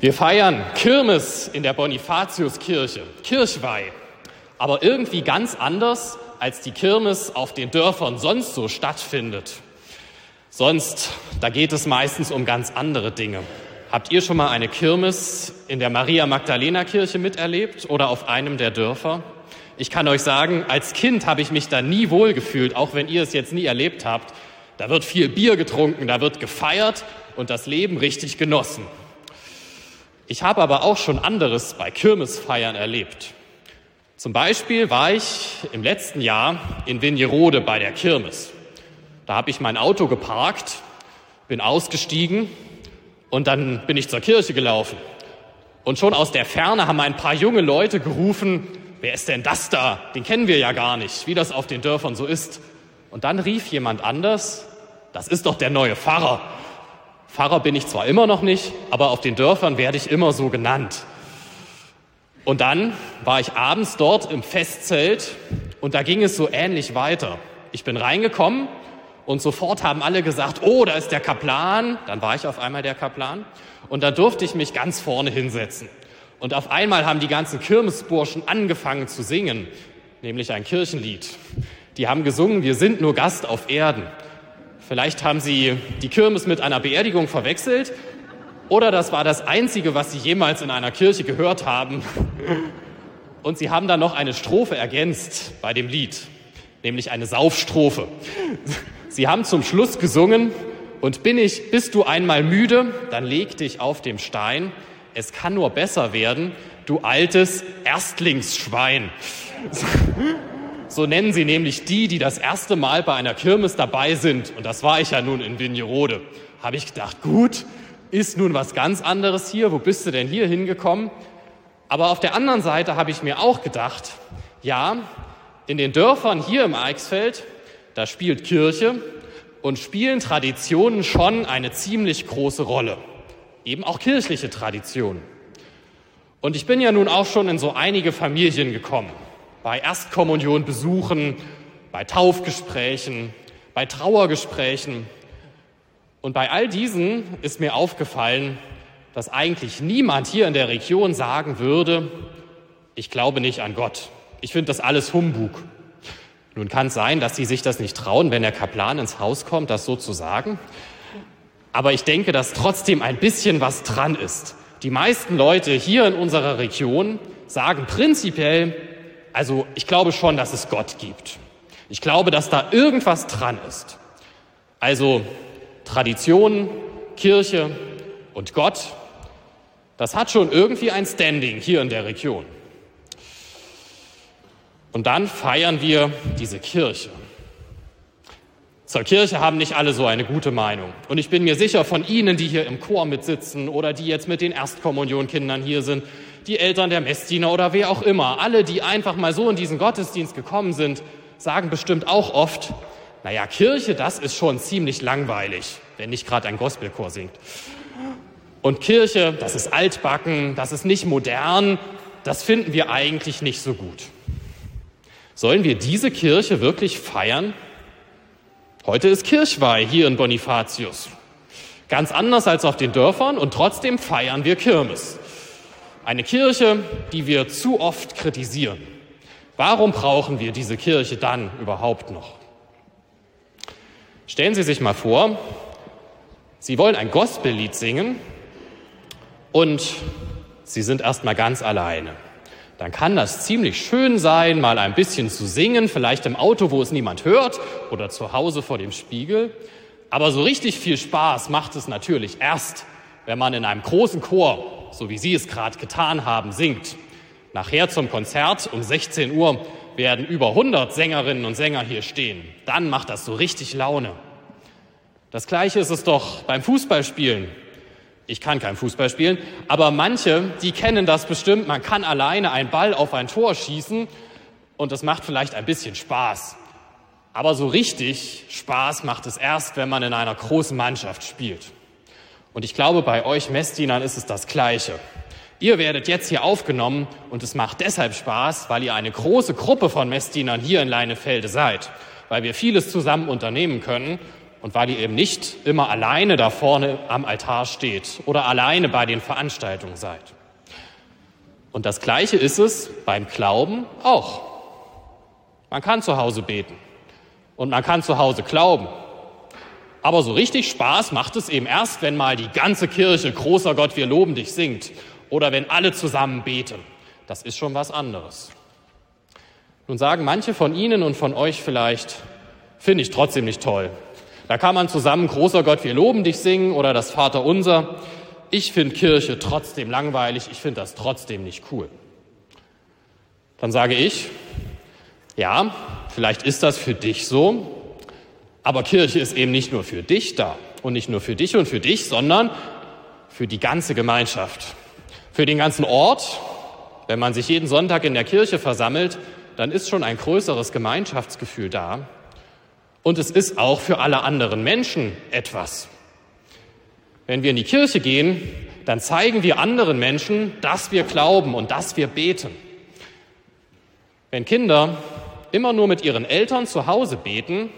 Wir feiern Kirmes in der Bonifatiuskirche, Kirchweih, aber irgendwie ganz anders, als die Kirmes auf den Dörfern sonst so stattfindet. Sonst, da geht es meistens um ganz andere Dinge. Habt ihr schon mal eine Kirmes in der Maria Magdalena Kirche miterlebt oder auf einem der Dörfer? Ich kann euch sagen, als Kind habe ich mich da nie wohl gefühlt, auch wenn ihr es jetzt nie erlebt habt. Da wird viel Bier getrunken, da wird gefeiert und das Leben richtig genossen. Ich habe aber auch schon anderes bei Kirmesfeiern erlebt. Zum Beispiel war ich im letzten Jahr in Vinjerode bei der Kirmes. Da habe ich mein Auto geparkt, bin ausgestiegen und dann bin ich zur Kirche gelaufen. Und schon aus der Ferne haben ein paar junge Leute gerufen, wer ist denn das da? Den kennen wir ja gar nicht, wie das auf den Dörfern so ist. Und dann rief jemand anders, das ist doch der neue Pfarrer. Pfarrer bin ich zwar immer noch nicht, aber auf den Dörfern werde ich immer so genannt. Und dann war ich abends dort im Festzelt und da ging es so ähnlich weiter. Ich bin reingekommen und sofort haben alle gesagt, oh, da ist der Kaplan. Dann war ich auf einmal der Kaplan und da durfte ich mich ganz vorne hinsetzen. Und auf einmal haben die ganzen Kirmesburschen angefangen zu singen, nämlich ein Kirchenlied. Die haben gesungen, wir sind nur Gast auf Erden. Vielleicht haben Sie die Kirmes mit einer Beerdigung verwechselt oder das war das Einzige, was Sie jemals in einer Kirche gehört haben. Und Sie haben dann noch eine Strophe ergänzt bei dem Lied, nämlich eine Saufstrophe. Sie haben zum Schluss gesungen, und bin ich, bist du einmal müde, dann leg dich auf dem Stein. Es kann nur besser werden, du altes Erstlingsschwein. So nennen sie nämlich die, die das erste Mal bei einer Kirmes dabei sind. Und das war ich ja nun in Vignerode. Habe ich gedacht, gut, ist nun was ganz anderes hier. Wo bist du denn hier hingekommen? Aber auf der anderen Seite habe ich mir auch gedacht, ja, in den Dörfern hier im Eichsfeld, da spielt Kirche und spielen Traditionen schon eine ziemlich große Rolle. Eben auch kirchliche Traditionen. Und ich bin ja nun auch schon in so einige Familien gekommen bei Erstkommunion besuchen, bei Taufgesprächen, bei Trauergesprächen. Und bei all diesen ist mir aufgefallen, dass eigentlich niemand hier in der Region sagen würde, ich glaube nicht an Gott. Ich finde das alles Humbug. Nun kann es sein, dass Sie sich das nicht trauen, wenn der Kaplan ins Haus kommt, das so zu sagen. Aber ich denke, dass trotzdem ein bisschen was dran ist. Die meisten Leute hier in unserer Region sagen prinzipiell, also ich glaube schon, dass es Gott gibt. Ich glaube, dass da irgendwas dran ist. Also Tradition, Kirche und Gott, das hat schon irgendwie ein Standing hier in der Region. Und dann feiern wir diese Kirche. Zur Kirche haben nicht alle so eine gute Meinung. Und ich bin mir sicher, von Ihnen, die hier im Chor mitsitzen oder die jetzt mit den Erstkommunionkindern hier sind, die Eltern der Messdiener oder wer auch immer, alle, die einfach mal so in diesen Gottesdienst gekommen sind, sagen bestimmt auch oft, naja, Kirche, das ist schon ziemlich langweilig, wenn nicht gerade ein Gospelchor singt. Und Kirche, das ist altbacken, das ist nicht modern, das finden wir eigentlich nicht so gut. Sollen wir diese Kirche wirklich feiern? Heute ist Kirchweih hier in Bonifatius. Ganz anders als auf den Dörfern und trotzdem feiern wir Kirmes. Eine Kirche, die wir zu oft kritisieren. Warum brauchen wir diese Kirche dann überhaupt noch? Stellen Sie sich mal vor, Sie wollen ein Gospellied singen und Sie sind erst mal ganz alleine. Dann kann das ziemlich schön sein, mal ein bisschen zu singen, vielleicht im Auto, wo es niemand hört oder zu Hause vor dem Spiegel. Aber so richtig viel Spaß macht es natürlich erst, wenn man in einem großen Chor so wie Sie es gerade getan haben, singt. Nachher zum Konzert um 16 Uhr werden über 100 Sängerinnen und Sänger hier stehen. Dann macht das so richtig Laune. Das gleiche ist es doch beim Fußballspielen. Ich kann kein Fußball spielen, aber manche, die kennen das bestimmt. Man kann alleine einen Ball auf ein Tor schießen und das macht vielleicht ein bisschen Spaß. Aber so richtig Spaß macht es erst, wenn man in einer großen Mannschaft spielt. Und ich glaube, bei euch Messdienern ist es das Gleiche. Ihr werdet jetzt hier aufgenommen und es macht deshalb Spaß, weil ihr eine große Gruppe von Messdienern hier in Leinefelde seid, weil wir vieles zusammen unternehmen können und weil ihr eben nicht immer alleine da vorne am Altar steht oder alleine bei den Veranstaltungen seid. Und das Gleiche ist es beim Glauben auch. Man kann zu Hause beten und man kann zu Hause glauben. Aber so richtig Spaß macht es eben erst, wenn mal die ganze Kirche großer Gott, wir loben dich singt oder wenn alle zusammen beten. Das ist schon was anderes. Nun sagen manche von Ihnen und von euch vielleicht, finde ich trotzdem nicht toll. Da kann man zusammen großer Gott, wir loben dich singen oder das Vater unser. Ich finde Kirche trotzdem langweilig, ich finde das trotzdem nicht cool. Dann sage ich, ja, vielleicht ist das für dich so, aber Kirche ist eben nicht nur für dich da und nicht nur für dich und für dich, sondern für die ganze Gemeinschaft, für den ganzen Ort. Wenn man sich jeden Sonntag in der Kirche versammelt, dann ist schon ein größeres Gemeinschaftsgefühl da. Und es ist auch für alle anderen Menschen etwas. Wenn wir in die Kirche gehen, dann zeigen wir anderen Menschen, dass wir glauben und dass wir beten. Wenn Kinder immer nur mit ihren Eltern zu Hause beten,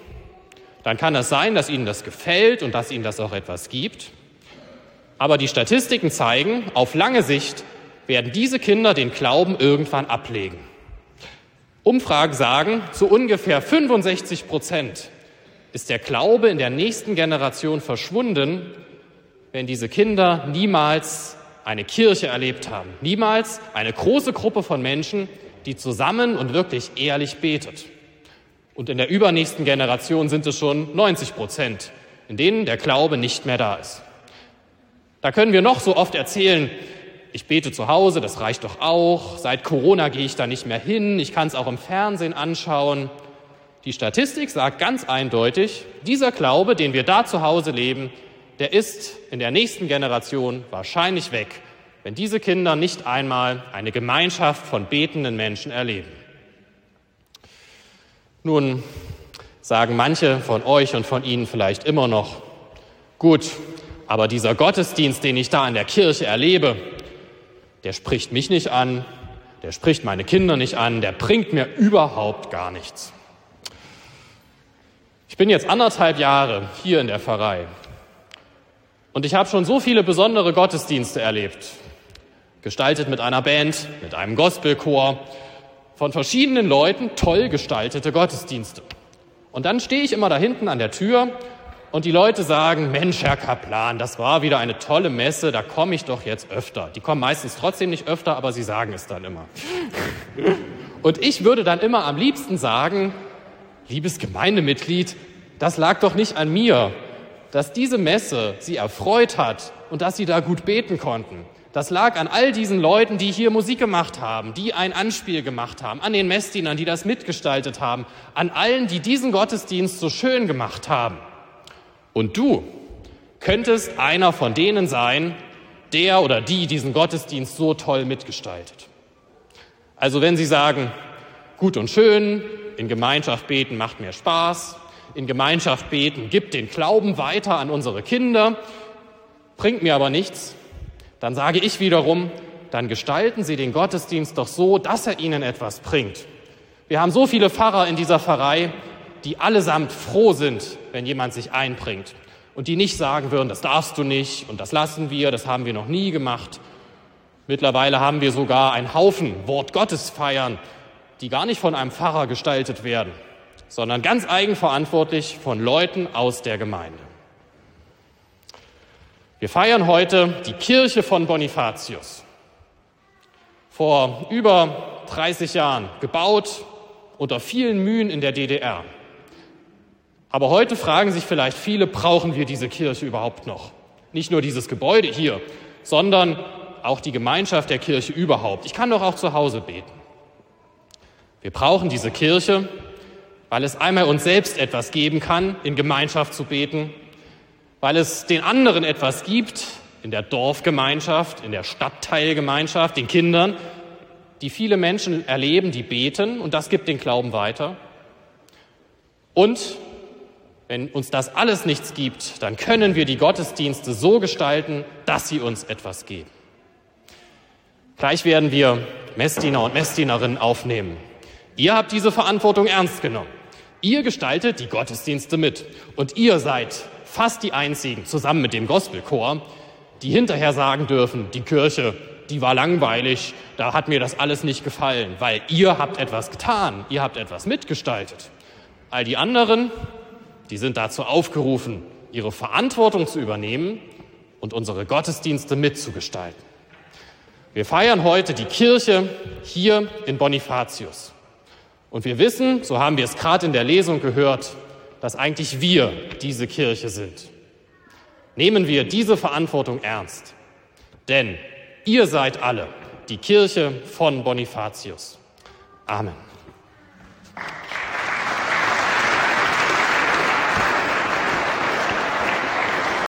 dann kann es sein, dass ihnen das gefällt und dass ihnen das auch etwas gibt. Aber die Statistiken zeigen, auf lange Sicht werden diese Kinder den Glauben irgendwann ablegen. Umfragen sagen, zu ungefähr 65 Prozent ist der Glaube in der nächsten Generation verschwunden, wenn diese Kinder niemals eine Kirche erlebt haben, niemals eine große Gruppe von Menschen, die zusammen und wirklich ehrlich betet. Und in der übernächsten Generation sind es schon 90 Prozent, in denen der Glaube nicht mehr da ist. Da können wir noch so oft erzählen, ich bete zu Hause, das reicht doch auch, seit Corona gehe ich da nicht mehr hin, ich kann es auch im Fernsehen anschauen. Die Statistik sagt ganz eindeutig, dieser Glaube, den wir da zu Hause leben, der ist in der nächsten Generation wahrscheinlich weg, wenn diese Kinder nicht einmal eine Gemeinschaft von betenden Menschen erleben. Nun sagen manche von euch und von Ihnen vielleicht immer noch, gut, aber dieser Gottesdienst, den ich da in der Kirche erlebe, der spricht mich nicht an, der spricht meine Kinder nicht an, der bringt mir überhaupt gar nichts. Ich bin jetzt anderthalb Jahre hier in der Pfarrei und ich habe schon so viele besondere Gottesdienste erlebt, gestaltet mit einer Band, mit einem Gospelchor, von verschiedenen Leuten toll gestaltete Gottesdienste. Und dann stehe ich immer da hinten an der Tür und die Leute sagen, Mensch, Herr Kaplan, das war wieder eine tolle Messe, da komme ich doch jetzt öfter. Die kommen meistens trotzdem nicht öfter, aber sie sagen es dann immer. Und ich würde dann immer am liebsten sagen, liebes Gemeindemitglied, das lag doch nicht an mir, dass diese Messe sie erfreut hat und dass sie da gut beten konnten. Das lag an all diesen Leuten, die hier Musik gemacht haben, die ein Anspiel gemacht haben, an den Messdienern, die das mitgestaltet haben, an allen, die diesen Gottesdienst so schön gemacht haben. Und du könntest einer von denen sein, der oder die diesen Gottesdienst so toll mitgestaltet. Also wenn Sie sagen, gut und schön, in Gemeinschaft beten macht mehr Spaß, in Gemeinschaft beten gibt den Glauben weiter an unsere Kinder, bringt mir aber nichts, dann sage ich wiederum, dann gestalten Sie den Gottesdienst doch so, dass er Ihnen etwas bringt. Wir haben so viele Pfarrer in dieser Pfarrei, die allesamt froh sind, wenn jemand sich einbringt und die nicht sagen würden, das darfst du nicht und das lassen wir, das haben wir noch nie gemacht. Mittlerweile haben wir sogar einen Haufen Wort Gottes feiern, die gar nicht von einem Pfarrer gestaltet werden, sondern ganz eigenverantwortlich von Leuten aus der Gemeinde. Wir feiern heute die Kirche von Bonifatius. Vor über 30 Jahren gebaut unter vielen Mühen in der DDR. Aber heute fragen sich vielleicht viele, brauchen wir diese Kirche überhaupt noch? Nicht nur dieses Gebäude hier, sondern auch die Gemeinschaft der Kirche überhaupt. Ich kann doch auch zu Hause beten. Wir brauchen diese Kirche, weil es einmal uns selbst etwas geben kann, in Gemeinschaft zu beten weil es den anderen etwas gibt, in der Dorfgemeinschaft, in der Stadtteilgemeinschaft, den Kindern, die viele Menschen erleben, die beten und das gibt den Glauben weiter. Und wenn uns das alles nichts gibt, dann können wir die Gottesdienste so gestalten, dass sie uns etwas geben. Gleich werden wir Messdiener und Messdienerinnen aufnehmen. Ihr habt diese Verantwortung ernst genommen. Ihr gestaltet die Gottesdienste mit und ihr seid fast die einzigen, zusammen mit dem Gospelchor, die hinterher sagen dürfen, die Kirche, die war langweilig, da hat mir das alles nicht gefallen, weil ihr habt etwas getan, ihr habt etwas mitgestaltet. All die anderen, die sind dazu aufgerufen, ihre Verantwortung zu übernehmen und unsere Gottesdienste mitzugestalten. Wir feiern heute die Kirche hier in Bonifatius. Und wir wissen, so haben wir es gerade in der Lesung gehört, dass eigentlich wir diese Kirche sind. Nehmen wir diese Verantwortung ernst. Denn ihr seid alle die Kirche von Bonifatius. Amen.